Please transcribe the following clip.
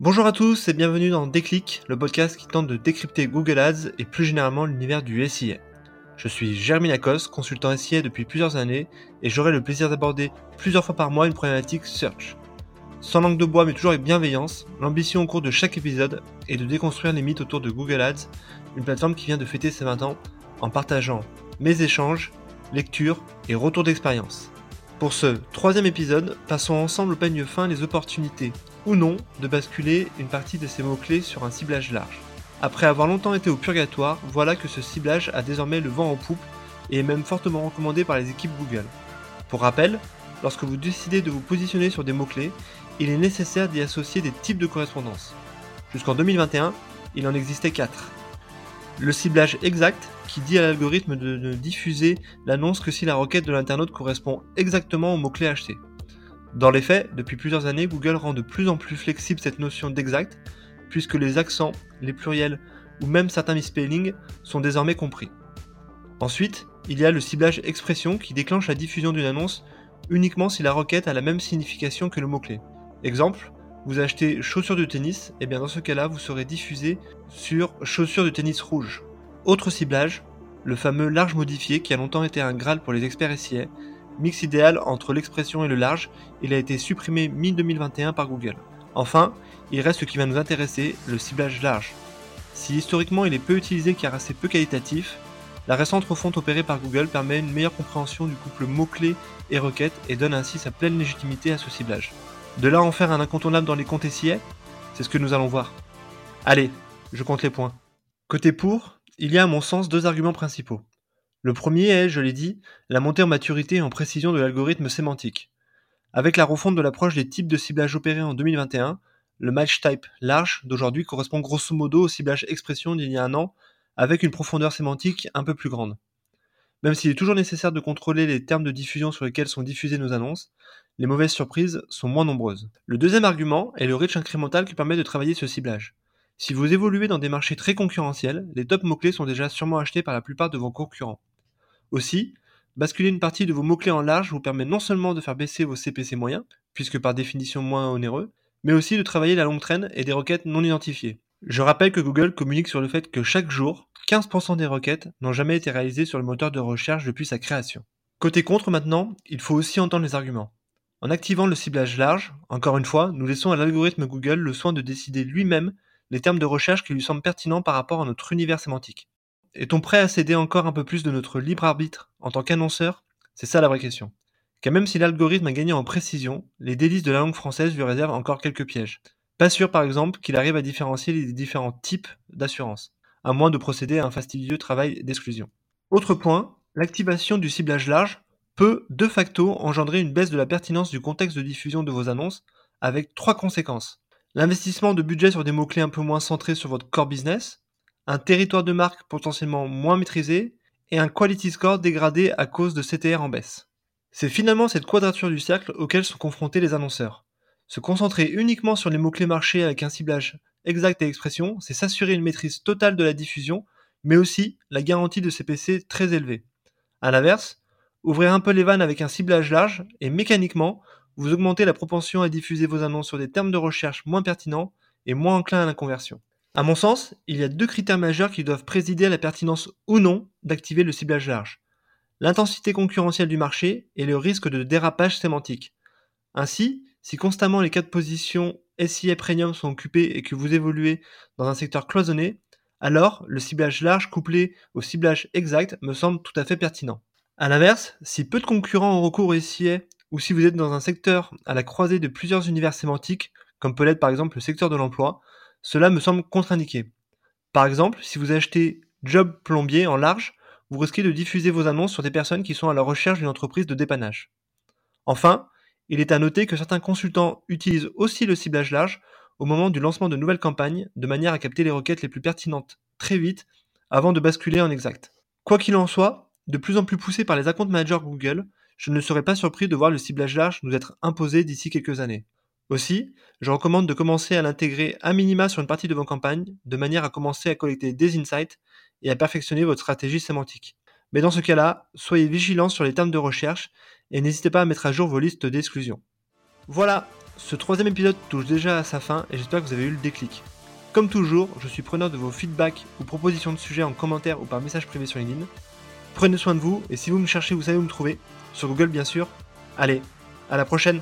Bonjour à tous et bienvenue dans Déclic, le podcast qui tente de décrypter Google Ads et plus généralement l'univers du SIA. Je suis Jeremy Lacoste, consultant SIA depuis plusieurs années et j'aurai le plaisir d'aborder plusieurs fois par mois une problématique search. Sans langue de bois mais toujours avec bienveillance, l'ambition au cours de chaque épisode est de déconstruire les mythes autour de Google Ads, une plateforme qui vient de fêter ses 20 ans en partageant mes échanges, lectures et retours d'expérience. Pour ce troisième épisode, passons ensemble au peigne fin les opportunités ou non de basculer une partie de ces mots-clés sur un ciblage large. Après avoir longtemps été au purgatoire, voilà que ce ciblage a désormais le vent en poupe et est même fortement recommandé par les équipes Google. Pour rappel, lorsque vous décidez de vous positionner sur des mots-clés, il est nécessaire d'y associer des types de correspondance. Jusqu'en 2021, il en existait 4. Le ciblage exact, qui dit à l'algorithme de ne diffuser l'annonce que si la requête de l'internaute correspond exactement au mot-clé acheté. Dans les faits, depuis plusieurs années, Google rend de plus en plus flexible cette notion d'exact, puisque les accents, les pluriels ou même certains misspellings sont désormais compris. Ensuite, il y a le ciblage expression qui déclenche la diffusion d'une annonce uniquement si la requête a la même signification que le mot-clé. Exemple, vous achetez chaussures de tennis, et bien dans ce cas-là, vous serez diffusé sur chaussures de tennis rouges. Autre ciblage, le fameux large modifié qui a longtemps été un Graal pour les experts SIA, mix idéal entre l'expression et le large, il a été supprimé mi-2021 par Google. Enfin, il reste ce qui va nous intéresser, le ciblage large. Si historiquement il est peu utilisé car assez peu qualitatif, la récente refonte opérée par Google permet une meilleure compréhension du couple mots-clés et requêtes et donne ainsi sa pleine légitimité à ce ciblage. De là en faire un incontournable dans les comptes SIA, c'est ce que nous allons voir. Allez, je compte les points. Côté pour, il y a à mon sens deux arguments principaux. Le premier est, je l'ai dit, la montée en maturité et en précision de l'algorithme sémantique. Avec la refonte de l'approche des types de ciblage opérés en 2021, le match type large d'aujourd'hui correspond grosso modo au ciblage expression d'il y a un an, avec une profondeur sémantique un peu plus grande. Même s'il est toujours nécessaire de contrôler les termes de diffusion sur lesquels sont diffusées nos annonces, les mauvaises surprises sont moins nombreuses. Le deuxième argument est le reach incrémental qui permet de travailler ce ciblage. Si vous évoluez dans des marchés très concurrentiels, les top mots-clés sont déjà sûrement achetés par la plupart de vos concurrents. Aussi, basculer une partie de vos mots-clés en large vous permet non seulement de faire baisser vos CPC moyens, puisque par définition moins onéreux, mais aussi de travailler la longue traîne et des requêtes non identifiées. Je rappelle que Google communique sur le fait que chaque jour, 15% des requêtes n'ont jamais été réalisées sur le moteur de recherche depuis sa création. Côté contre maintenant, il faut aussi entendre les arguments. En activant le ciblage large, encore une fois, nous laissons à l'algorithme Google le soin de décider lui-même les termes de recherche qui lui semblent pertinents par rapport à notre univers sémantique. Est-on prêt à céder encore un peu plus de notre libre arbitre en tant qu'annonceur? C'est ça la vraie question. Car même si l'algorithme a gagné en précision, les délices de la langue française lui réservent encore quelques pièges. Pas sûr par exemple qu'il arrive à différencier les différents types d'assurance, à moins de procéder à un fastidieux travail d'exclusion. Autre point, l'activation du ciblage large peut de facto engendrer une baisse de la pertinence du contexte de diffusion de vos annonces avec trois conséquences. L'investissement de budget sur des mots-clés un peu moins centrés sur votre core business, un territoire de marque potentiellement moins maîtrisé et un quality score dégradé à cause de CTR en baisse. C'est finalement cette quadrature du cercle auquel sont confrontés les annonceurs. Se concentrer uniquement sur les mots-clés marchés avec un ciblage exact et expression, c'est s'assurer une maîtrise totale de la diffusion, mais aussi la garantie de CPC très élevée. A l'inverse, Ouvrez un peu les vannes avec un ciblage large et mécaniquement, vous augmentez la propension à diffuser vos annonces sur des termes de recherche moins pertinents et moins enclins à la conversion. À mon sens, il y a deux critères majeurs qui doivent présider à la pertinence ou non d'activer le ciblage large. L'intensité concurrentielle du marché et le risque de dérapage sémantique. Ainsi, si constamment les cas de position SIA Premium sont occupés et que vous évoluez dans un secteur cloisonné, alors le ciblage large couplé au ciblage exact me semble tout à fait pertinent. A l'inverse, si peu de concurrents ont recours au SIA ou si vous êtes dans un secteur à la croisée de plusieurs univers sémantiques, comme peut l'être par exemple le secteur de l'emploi, cela me semble contre-indiqué. Par exemple, si vous achetez job plombier en large, vous risquez de diffuser vos annonces sur des personnes qui sont à la recherche d'une entreprise de dépannage. Enfin, il est à noter que certains consultants utilisent aussi le ciblage large au moment du lancement de nouvelles campagnes, de manière à capter les requêtes les plus pertinentes très vite avant de basculer en exact. Quoi qu'il en soit, de plus en plus poussé par les account managers Google, je ne serais pas surpris de voir le ciblage large nous être imposé d'ici quelques années. Aussi, je recommande de commencer à l'intégrer à minima sur une partie de vos campagnes, de manière à commencer à collecter des insights et à perfectionner votre stratégie sémantique. Mais dans ce cas-là, soyez vigilants sur les termes de recherche et n'hésitez pas à mettre à jour vos listes d'exclusion. Voilà, Ce troisième épisode touche déjà à sa fin et j'espère que vous avez eu le déclic. Comme toujours, je suis preneur de vos feedbacks ou propositions de sujets en commentaire ou par message privé sur LinkedIn. Prenez soin de vous et si vous me cherchez, vous savez où me trouver. Sur Google bien sûr. Allez, à la prochaine